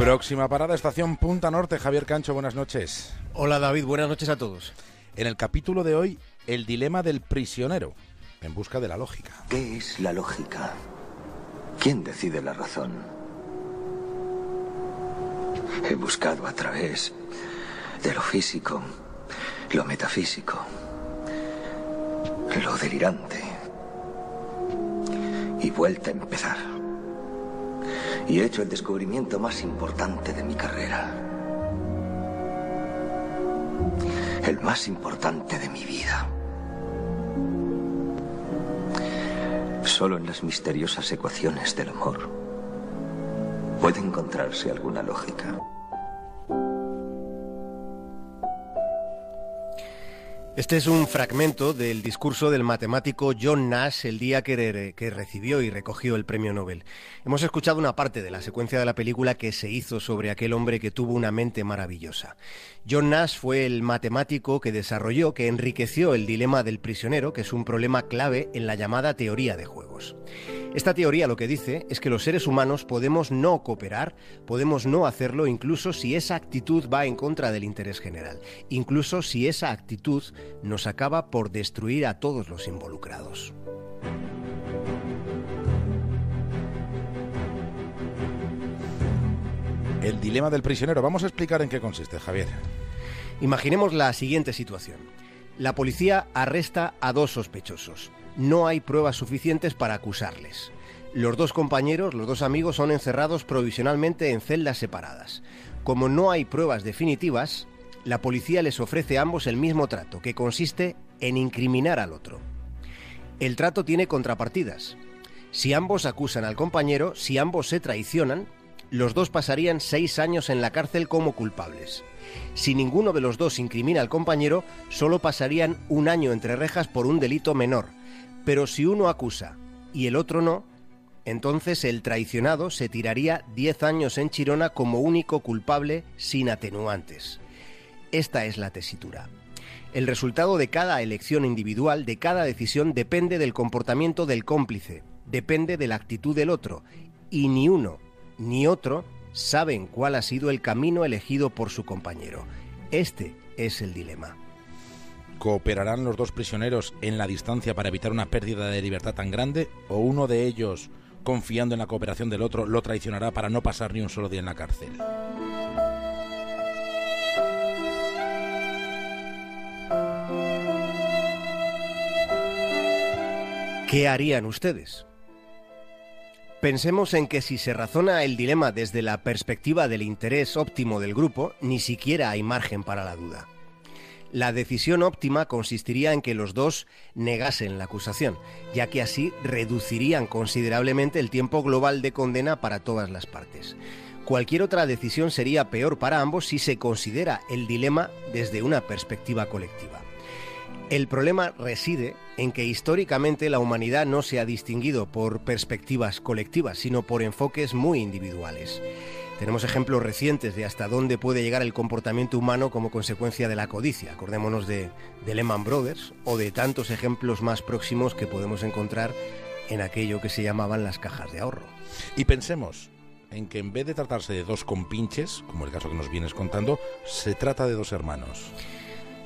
Próxima parada, estación Punta Norte. Javier Cancho, buenas noches. Hola David, buenas noches a todos. En el capítulo de hoy, el dilema del prisionero, en busca de la lógica. ¿Qué es la lógica? ¿Quién decide la razón? He buscado a través de lo físico, lo metafísico, lo delirante, y vuelta a empezar. Y he hecho el descubrimiento más importante de mi carrera. El más importante de mi vida. Solo en las misteriosas ecuaciones del amor puede encontrarse alguna lógica. Este es un fragmento del discurso del matemático John Nash el día que, recibió y recogió el premio Nobel. Hemos escuchado una parte de la secuencia de la película que se hizo sobre aquel hombre que tuvo una mente maravillosa. John Nash fue el matemático que desarrolló, que enriqueció el dilema del prisionero, que es un problema clave en la llamada teoría de juegos. Esta teoría lo que dice es que los seres humanos podemos no cooperar, podemos no hacerlo incluso si esa actitud va en contra del interés general, incluso si esa actitud nos acaba por destruir a todos los involucrados. El dilema del prisionero. Vamos a explicar en qué consiste, Javier. Imaginemos la siguiente situación. La policía arresta a dos sospechosos no hay pruebas suficientes para acusarles. Los dos compañeros, los dos amigos, son encerrados provisionalmente en celdas separadas. Como no hay pruebas definitivas, la policía les ofrece a ambos el mismo trato, que consiste en incriminar al otro. El trato tiene contrapartidas. Si ambos acusan al compañero, si ambos se traicionan, los dos pasarían seis años en la cárcel como culpables. Si ninguno de los dos incrimina al compañero, solo pasarían un año entre rejas por un delito menor, pero si uno acusa y el otro no, entonces el traicionado se tiraría 10 años en Chirona como único culpable sin atenuantes. Esta es la tesitura. El resultado de cada elección individual, de cada decisión, depende del comportamiento del cómplice, depende de la actitud del otro, y ni uno ni otro saben cuál ha sido el camino elegido por su compañero. Este es el dilema. ¿Cooperarán los dos prisioneros en la distancia para evitar una pérdida de libertad tan grande? ¿O uno de ellos, confiando en la cooperación del otro, lo traicionará para no pasar ni un solo día en la cárcel? ¿Qué harían ustedes? Pensemos en que si se razona el dilema desde la perspectiva del interés óptimo del grupo, ni siquiera hay margen para la duda. La decisión óptima consistiría en que los dos negasen la acusación, ya que así reducirían considerablemente el tiempo global de condena para todas las partes. Cualquier otra decisión sería peor para ambos si se considera el dilema desde una perspectiva colectiva. El problema reside en que históricamente la humanidad no se ha distinguido por perspectivas colectivas, sino por enfoques muy individuales. Tenemos ejemplos recientes de hasta dónde puede llegar el comportamiento humano como consecuencia de la codicia. Acordémonos de, Lehman Brothers o de tantos ejemplos más próximos que podemos encontrar en aquello que se llamaban las cajas de ahorro. Y pensemos en que en vez de tratarse de dos compinches, como el caso que nos vienes contando, se trata de dos hermanos.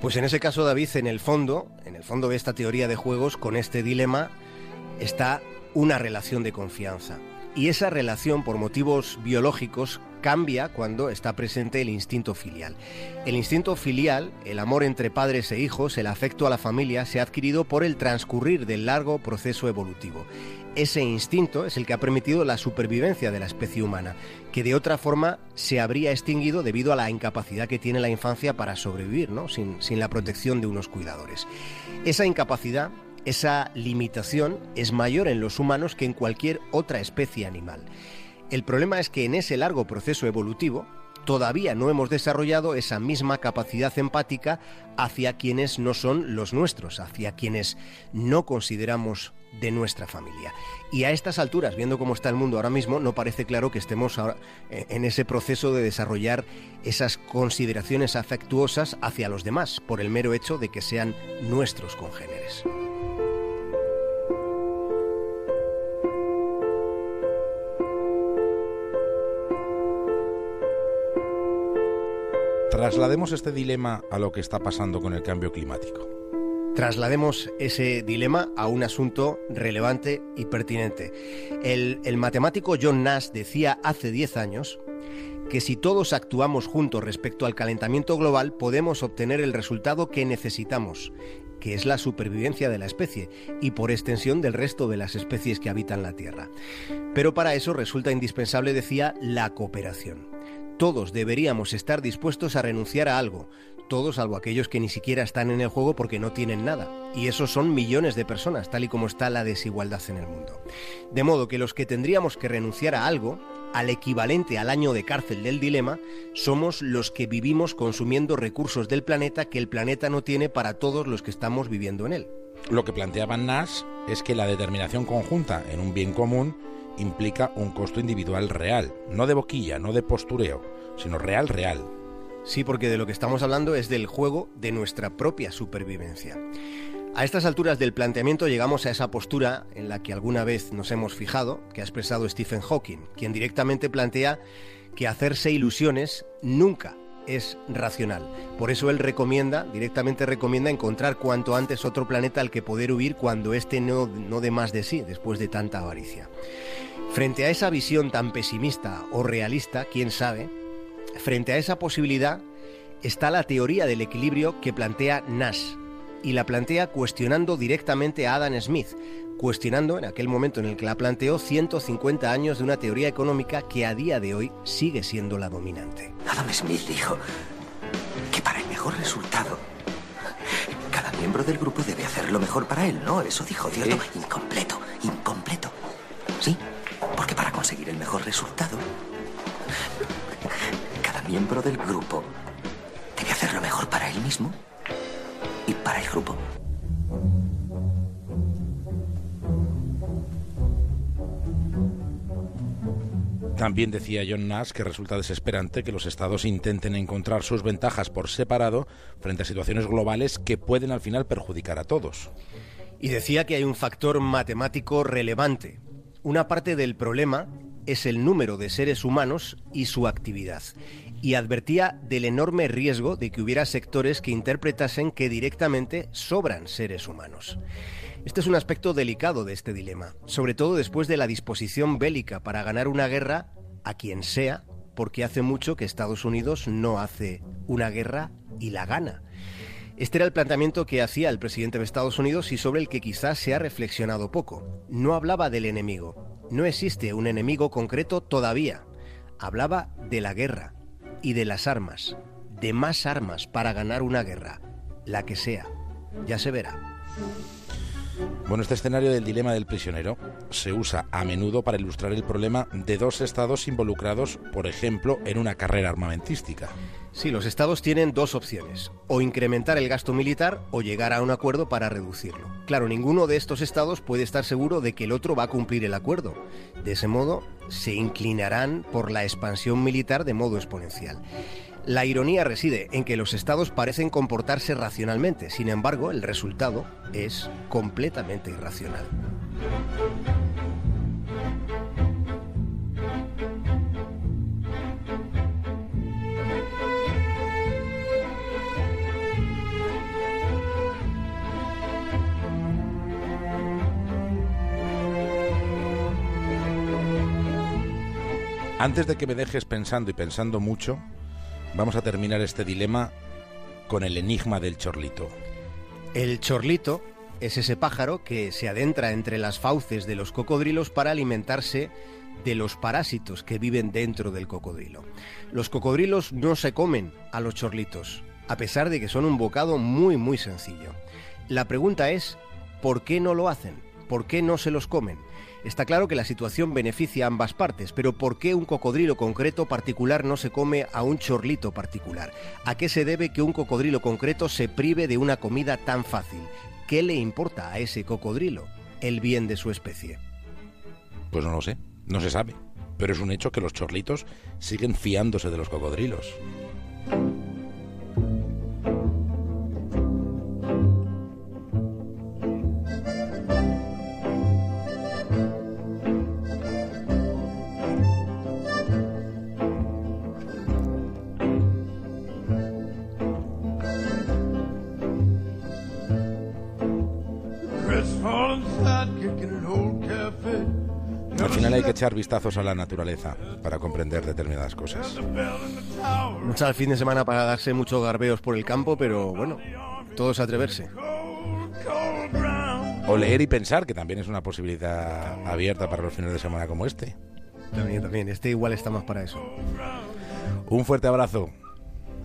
Pues en ese caso, David, en el fondo, en el fondo de esta teoría de juegos, con este dilema, está una relación de confianza. Y esa relación, por motivos biológicos, cambia cuando está presente el instinto filial. El instinto filial, el amor entre padres e hijos, el afecto a la familia, se ha adquirido por el transcurrir del largo proceso evolutivo. Ese instinto es el que ha permitido la supervivencia de la especie humana, que de otra forma se habría extinguido debido a la incapacidad que tiene la infancia para sobrevivir, ¿no? sin, sin la protección de unos cuidadores. Esa incapacidad esa limitación es mayor en los humanos que en cualquier otra especie animal. El problema es que en ese largo proceso evolutivo todavía no hemos desarrollado esa misma capacidad empática hacia quienes no son los nuestros, hacia quienes no consideramos de nuestra familia. Y a estas alturas, viendo cómo está el mundo ahora mismo, no parece claro que estemos en ese proceso de desarrollar esas consideraciones afectuosas hacia los demás, por el mero hecho de que sean nuestros congéneres. Traslademos este dilema a lo que está pasando con el cambio climático. Traslademos ese dilema a un asunto relevante y pertinente. El, el matemático John Nash decía hace 10 años que si todos actuamos juntos respecto al calentamiento global podemos obtener el resultado que necesitamos, que es la supervivencia de la especie y por extensión del resto de las especies que habitan la Tierra. Pero para eso resulta indispensable, decía, la cooperación. Todos deberíamos estar dispuestos a renunciar a algo, todos salvo aquellos que ni siquiera están en el juego porque no tienen nada. Y esos son millones de personas, tal y como está la desigualdad en el mundo. De modo que los que tendríamos que renunciar a algo, al equivalente al año de cárcel del dilema, somos los que vivimos consumiendo recursos del planeta que el planeta no tiene para todos los que estamos viviendo en él. Lo que planteaban Nash es que la determinación conjunta en un bien común implica un costo individual real, no de boquilla, no de postureo, sino real, real. Sí, porque de lo que estamos hablando es del juego de nuestra propia supervivencia. A estas alturas del planteamiento llegamos a esa postura en la que alguna vez nos hemos fijado, que ha expresado Stephen Hawking, quien directamente plantea que hacerse ilusiones nunca es racional. Por eso él recomienda, directamente recomienda encontrar cuanto antes otro planeta al que poder huir cuando éste no, no dé más de sí después de tanta avaricia. Frente a esa visión tan pesimista o realista, quién sabe, Frente a esa posibilidad está la teoría del equilibrio que plantea Nash y la plantea cuestionando directamente a Adam Smith, cuestionando en aquel momento en el que la planteó 150 años de una teoría económica que a día de hoy sigue siendo la dominante. Adam Smith dijo que para el mejor resultado cada miembro del grupo debe hacer lo mejor para él, ¿no? Eso dijo, ¿cierto? Incompleto, incompleto. Sí, porque para conseguir el mejor resultado miembro del grupo debe hacer lo mejor para él mismo y para el grupo. También decía John Nash que resulta desesperante que los estados intenten encontrar sus ventajas por separado frente a situaciones globales que pueden al final perjudicar a todos. Y decía que hay un factor matemático relevante. Una parte del problema es el número de seres humanos y su actividad y advertía del enorme riesgo de que hubiera sectores que interpretasen que directamente sobran seres humanos. Este es un aspecto delicado de este dilema, sobre todo después de la disposición bélica para ganar una guerra a quien sea, porque hace mucho que Estados Unidos no hace una guerra y la gana. Este era el planteamiento que hacía el presidente de Estados Unidos y sobre el que quizás se ha reflexionado poco. No hablaba del enemigo. No existe un enemigo concreto todavía. Hablaba de la guerra y de las armas, de más armas para ganar una guerra, la que sea. Ya se verá. Bueno, este escenario del dilema del prisionero se usa a menudo para ilustrar el problema de dos estados involucrados, por ejemplo, en una carrera armamentística. Sí, los estados tienen dos opciones, o incrementar el gasto militar o llegar a un acuerdo para reducirlo. Claro, ninguno de estos estados puede estar seguro de que el otro va a cumplir el acuerdo. De ese modo, se inclinarán por la expansión militar de modo exponencial. La ironía reside en que los estados parecen comportarse racionalmente, sin embargo, el resultado es completamente irracional. Antes de que me dejes pensando y pensando mucho, Vamos a terminar este dilema con el enigma del chorlito. El chorlito es ese pájaro que se adentra entre las fauces de los cocodrilos para alimentarse de los parásitos que viven dentro del cocodrilo. Los cocodrilos no se comen a los chorlitos, a pesar de que son un bocado muy muy sencillo. La pregunta es, ¿por qué no lo hacen? ¿Por qué no se los comen? Está claro que la situación beneficia a ambas partes, pero ¿por qué un cocodrilo concreto particular no se come a un chorlito particular? ¿A qué se debe que un cocodrilo concreto se prive de una comida tan fácil? ¿Qué le importa a ese cocodrilo el bien de su especie? Pues no lo sé, no se sabe, pero es un hecho que los chorlitos siguen fiándose de los cocodrilos. Hay que echar vistazos a la naturaleza para comprender determinadas cosas. No está el fin de semana para darse muchos garbeos por el campo, pero bueno, todos atreverse. O leer y pensar, que también es una posibilidad abierta para los fines de semana como este. También, también. Este igual está más para eso. Un fuerte abrazo.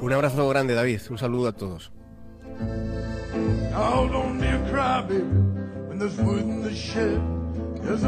Un abrazo grande, David. Un saludo a todos. Call